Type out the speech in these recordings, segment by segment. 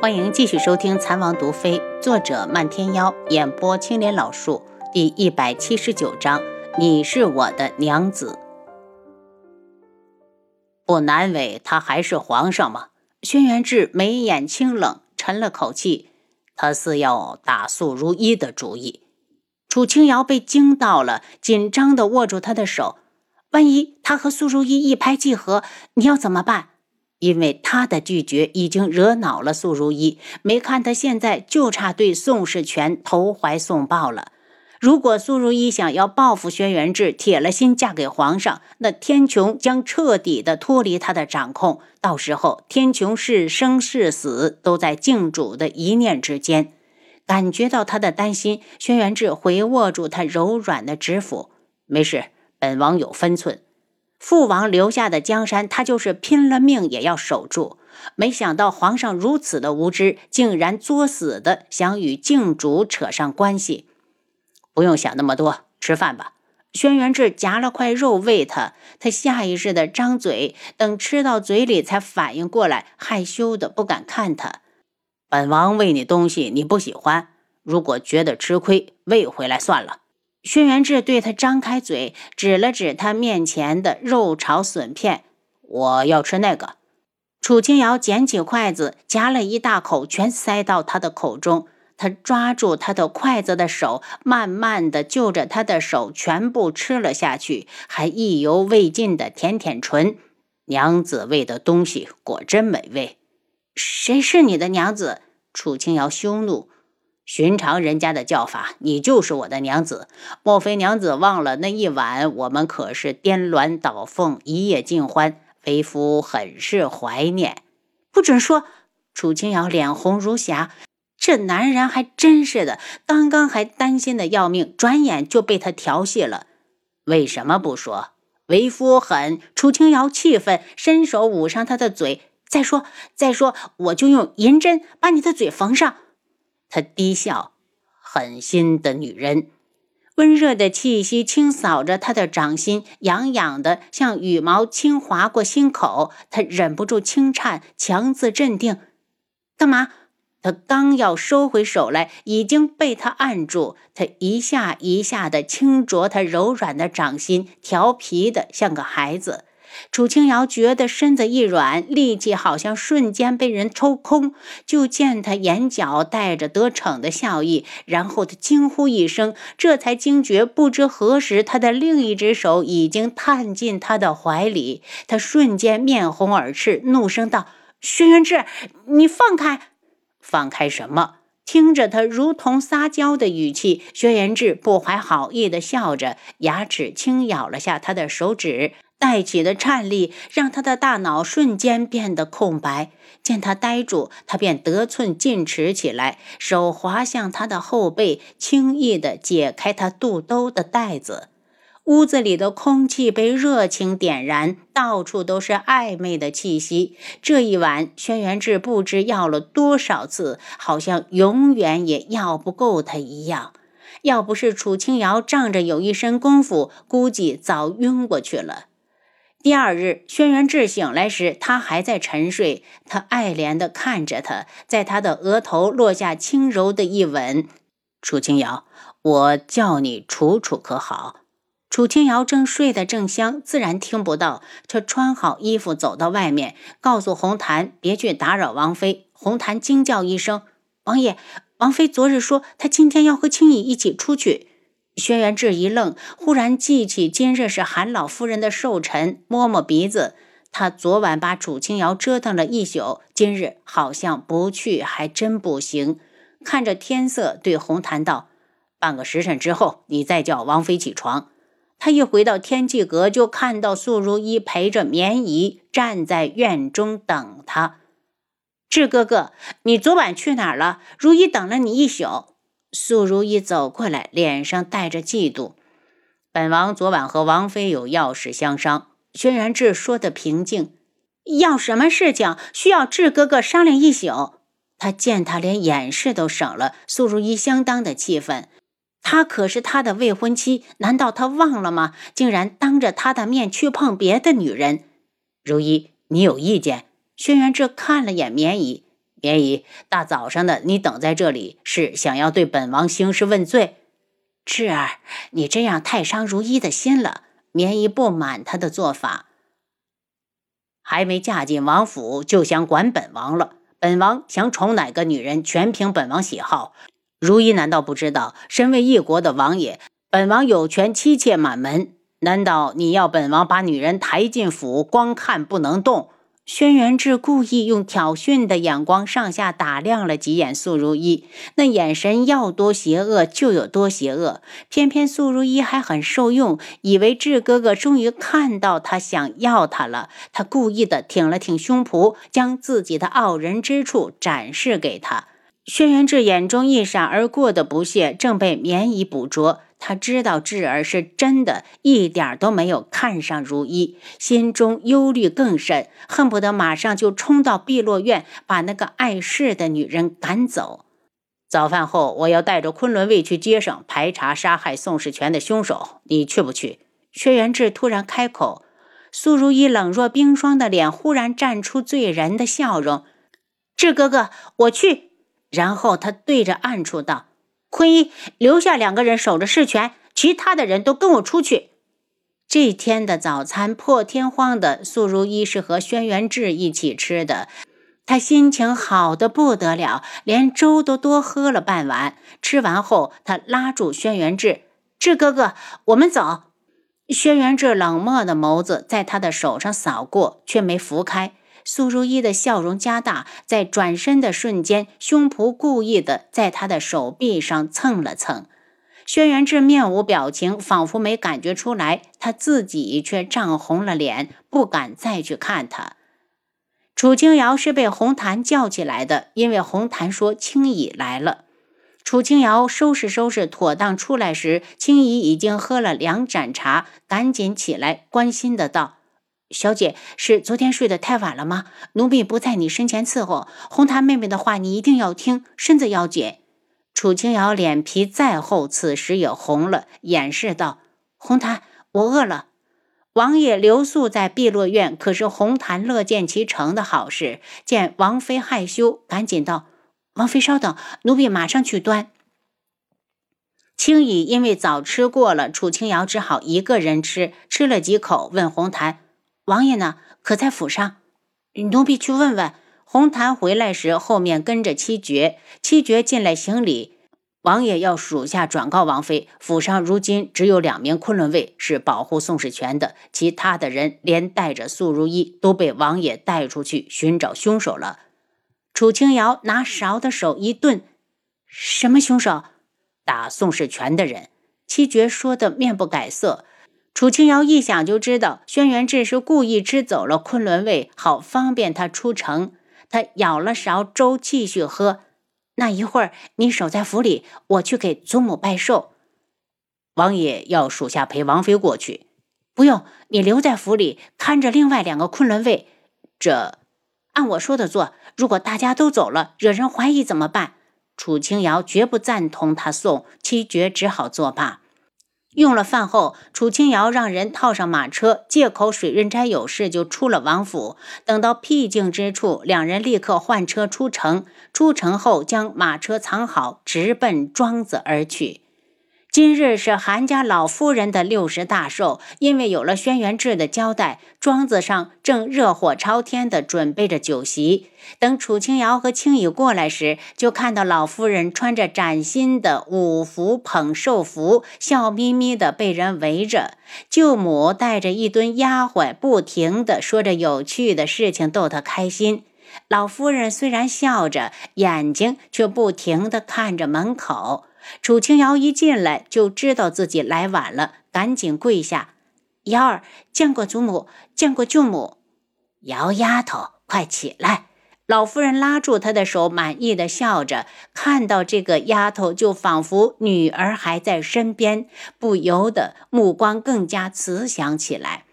欢迎继续收听《残王毒妃》，作者漫天妖，演播青莲老树，第一百七十九章：你是我的娘子。不难为他还是皇上吗？轩辕志眉眼清冷，沉了口气，他似要打素如一的主意。楚清瑶被惊到了，紧张地握住他的手。万一他和苏如一一拍即合，你要怎么办？因为他的拒绝已经惹恼了苏如意，没看他现在就差对宋世权投怀送抱了。如果苏如意想要报复轩辕志，铁了心嫁给皇上，那天穹将彻底的脱离他的掌控。到时候，天穹是生是死都在靖主的一念之间。感觉到他的担心，轩辕志回握住他柔软的指腹：“没事，本王有分寸。父王留下的江山，他就是拼了命也要守住。没想到皇上如此的无知，竟然作死的想与靖主扯上关系。”不用想那么多，吃饭吧。轩辕志夹了块肉喂他，他下意识的张嘴，等吃到嘴里才反应过来，害羞的不敢看他。本王喂你东西你不喜欢，如果觉得吃亏，喂回来算了。轩辕志对他张开嘴，指了指他面前的肉炒笋片，我要吃那个。楚清瑶捡起筷子，夹了一大口，全塞到他的口中。他抓住他的筷子的手，慢慢的就着他的手全部吃了下去，还意犹未尽的舔舔唇。娘子喂的东西果真美味。谁是你的娘子？楚清瑶羞怒。寻常人家的叫法，你就是我的娘子。莫非娘子忘了那一晚，我们可是颠鸾倒凤，一夜尽欢？为夫很是怀念。不准说！楚清瑶脸红如霞。这男人还真是的，刚刚还担心的要命，转眼就被他调戏了。为什么不说？为夫狠！楚清瑶气愤，伸手捂上他的嘴。再说，再说，我就用银针把你的嘴缝上。他低笑，狠心的女人。温热的气息清扫着他的掌心，痒痒的，像羽毛轻划过心口。他忍不住轻颤，强自镇定。干嘛？他刚要收回手来，已经被他按住。他一下一下的轻啄他柔软的掌心，调皮的像个孩子。楚清瑶觉得身子一软，力气好像瞬间被人抽空。就见他眼角带着得逞的笑意，然后他惊呼一声，这才惊觉，不知何时他的另一只手已经探进他的怀里。他瞬间面红耳赤，怒声道：“轩辕志，你放开！”放开什么？听着他如同撒娇的语气，薛延志不怀好意的笑着，牙齿轻咬了下他的手指，带起的颤栗让他的大脑瞬间变得空白。见他呆住，他便得寸进尺起来，手滑向他的后背，轻易的解开他肚兜的带子。屋子里的空气被热情点燃，到处都是暧昧的气息。这一晚，轩辕志不知要了多少次，好像永远也要不够他一样。要不是楚清瑶仗着有一身功夫，估计早晕过去了。第二日，轩辕志醒来时，他还在沉睡。他爱怜地看着他，在他的额头落下轻柔的一吻。楚清瑶，我叫你楚楚，可好？楚清瑶正睡得正香，自然听不到。却穿好衣服走到外面，告诉红檀别去打扰王妃。红檀惊叫一声：“王爷，王妃昨日说她今天要和青羽一起出去。”轩辕志一愣，忽然记起今日是韩老夫人的寿辰，摸摸鼻子。他昨晚把楚清瑶折腾了一宿，今日好像不去还真不行。看着天色，对红檀道：“半个时辰之后，你再叫王妃起床。”他一回到天际阁，就看到素如意陪着绵姨站在院中等他。志哥哥，你昨晚去哪儿了？如意等了你一宿。素如意走过来，脸上带着嫉妒。本王昨晚和王妃有要事相商。轩辕志说的平静。要什么事情？需要志哥哥商量一宿。他见他连掩饰都省了，素如意相当的气愤。他可是他的未婚妻，难道他忘了吗？竟然当着他的面去碰别的女人。如一，你有意见？轩辕志看了眼绵姨，绵姨，大早上的你等在这里，是想要对本王兴师问罪？智儿，你这样太伤如一的心了。绵姨不满他的做法。还没嫁进王府就想管本王了？本王想宠哪个女人，全凭本王喜好。如一难道不知道，身为一国的王爷，本王有权妻妾满门？难道你要本王把女人抬进府，光看不能动？轩辕志故意用挑衅的眼光上下打量了几眼素如意，那眼神要多邪恶就有多邪恶。偏偏素如意还很受用，以为志哥哥终于看到他想要他了。他故意的挺了挺胸脯，将自己的傲人之处展示给他。轩辕志眼中一闪而过的不屑，正被绵姨捕捉。他知道智儿是真的，一点都没有看上如一，心中忧虑更甚，恨不得马上就冲到碧落院，把那个碍事的女人赶走。早饭后，我要带着昆仑卫去街上排查杀害宋世权的凶手，你去不去？薛元志突然开口，苏如意冷若冰霜的脸忽然绽出醉人的笑容。智哥哥，我去。然后他对着暗处道。坤一留下两个人守着事权，其他的人都跟我出去。这天的早餐破天荒的，素如一是和轩辕志一起吃的，他心情好的不得了，连粥都多喝了半碗。吃完后，他拉住轩辕志：“志哥哥，我们走。”轩辕志冷漠的眸子在他的手上扫过，却没拂开。苏如意的笑容加大，在转身的瞬间，胸脯故意的在他的手臂上蹭了蹭。轩辕志面无表情，仿佛没感觉出来，他自己却涨红了脸，不敢再去看他。楚清瑶是被红檀叫起来的，因为红檀说青姨来了。楚清瑶收拾收拾妥当出来时，青姨已经喝了两盏茶，赶紧起来，关心的道。小姐是昨天睡得太晚了吗？奴婢不在你身前伺候。红檀妹妹的话你一定要听，身子要紧。楚清瑶脸皮再厚，此时也红了，掩饰道：“红檀，我饿了。”王爷留宿在碧落院，可是红檀乐见其成的好事。见王妃害羞，赶紧道：“王妃稍等，奴婢马上去端。”青羽因为早吃过了，楚清瑶只好一个人吃，吃了几口，问红檀。王爷呢？可在府上？奴婢去问问。红檀回来时，后面跟着七绝。七绝进来行礼。王爷要属下转告王妃，府上如今只有两名昆仑卫是保护宋世权的，其他的人连带着素如意都被王爷带出去寻找凶手了。楚清瑶拿勺的手一顿：“什么凶手？打宋世权的人。”七绝说的面不改色。楚清瑶一想就知道，轩辕志是故意吃走了昆仑卫，好方便他出城。他舀了勺粥继续喝。那一会儿你守在府里，我去给祖母拜寿。王爷要属下陪王妃过去，不用，你留在府里看着另外两个昆仑卫。这按我说的做。如果大家都走了，惹人怀疑怎么办？楚清瑶绝不赞同他送，七绝只好作罢。用了饭后，楚清瑶让人套上马车，借口水润斋有事，就出了王府。等到僻静之处，两人立刻换车出城。出城后，将马车藏好，直奔庄子而去。今日是韩家老夫人的六十大寿，因为有了轩辕志的交代，庄子上正热火朝天地准备着酒席。等楚清瑶和青羽过来时，就看到老夫人穿着崭新的五福捧寿服，笑眯眯地被人围着。舅母带着一堆丫鬟，不停地说着有趣的事情，逗她开心。老夫人虽然笑着，眼睛却不停地看着门口。楚清瑶一进来就知道自己来晚了，赶紧跪下：“瑶儿见过祖母，见过舅母。”姚丫头，快起来！老夫人拉住她的手，满意的笑着。看到这个丫头，就仿佛女儿还在身边，不由得目光更加慈祥起来。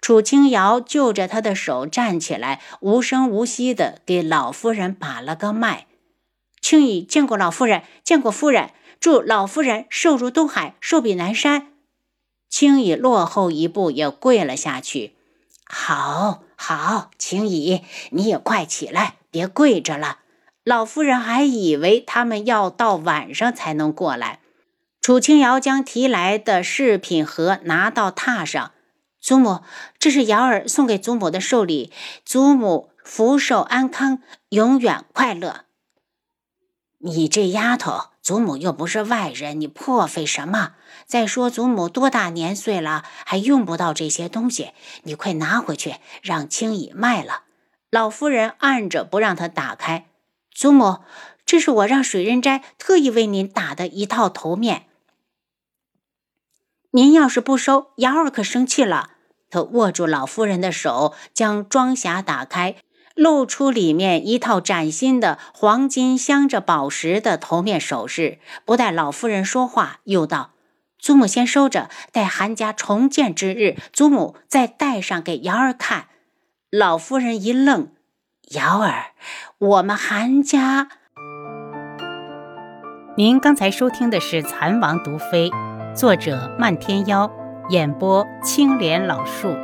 楚清瑶就着她的手站起来，无声无息的给老夫人把了个脉。青羽见过老夫人，见过夫人。祝老夫人寿如东海，寿比南山。青羽落后一步，也跪了下去。好，好，青羽，你也快起来，别跪着了。老夫人还以为他们要到晚上才能过来。楚清瑶将提来的饰品盒拿到榻上，祖母，这是瑶儿送给祖母的寿礼，祖母福寿安康，永远快乐。你这丫头，祖母又不是外人，你破费什么？再说祖母多大年岁了，还用不到这些东西，你快拿回去，让青姨卖了。老夫人按着不让他打开。祖母，这是我让水人斋特意为您打的一套头面。您要是不收，瑶儿可生气了。他握住老夫人的手，将装匣打开，露出里面一套崭新的黄金镶着宝石的头面首饰。不待老夫人说话，又道：“祖母先收着，待韩家重建之日，祖母再戴上给瑶儿看。”老夫人一愣：“瑶儿，我们韩家……”您刚才收听的是《蚕王毒妃》。作者：漫天妖，演播：青莲老树。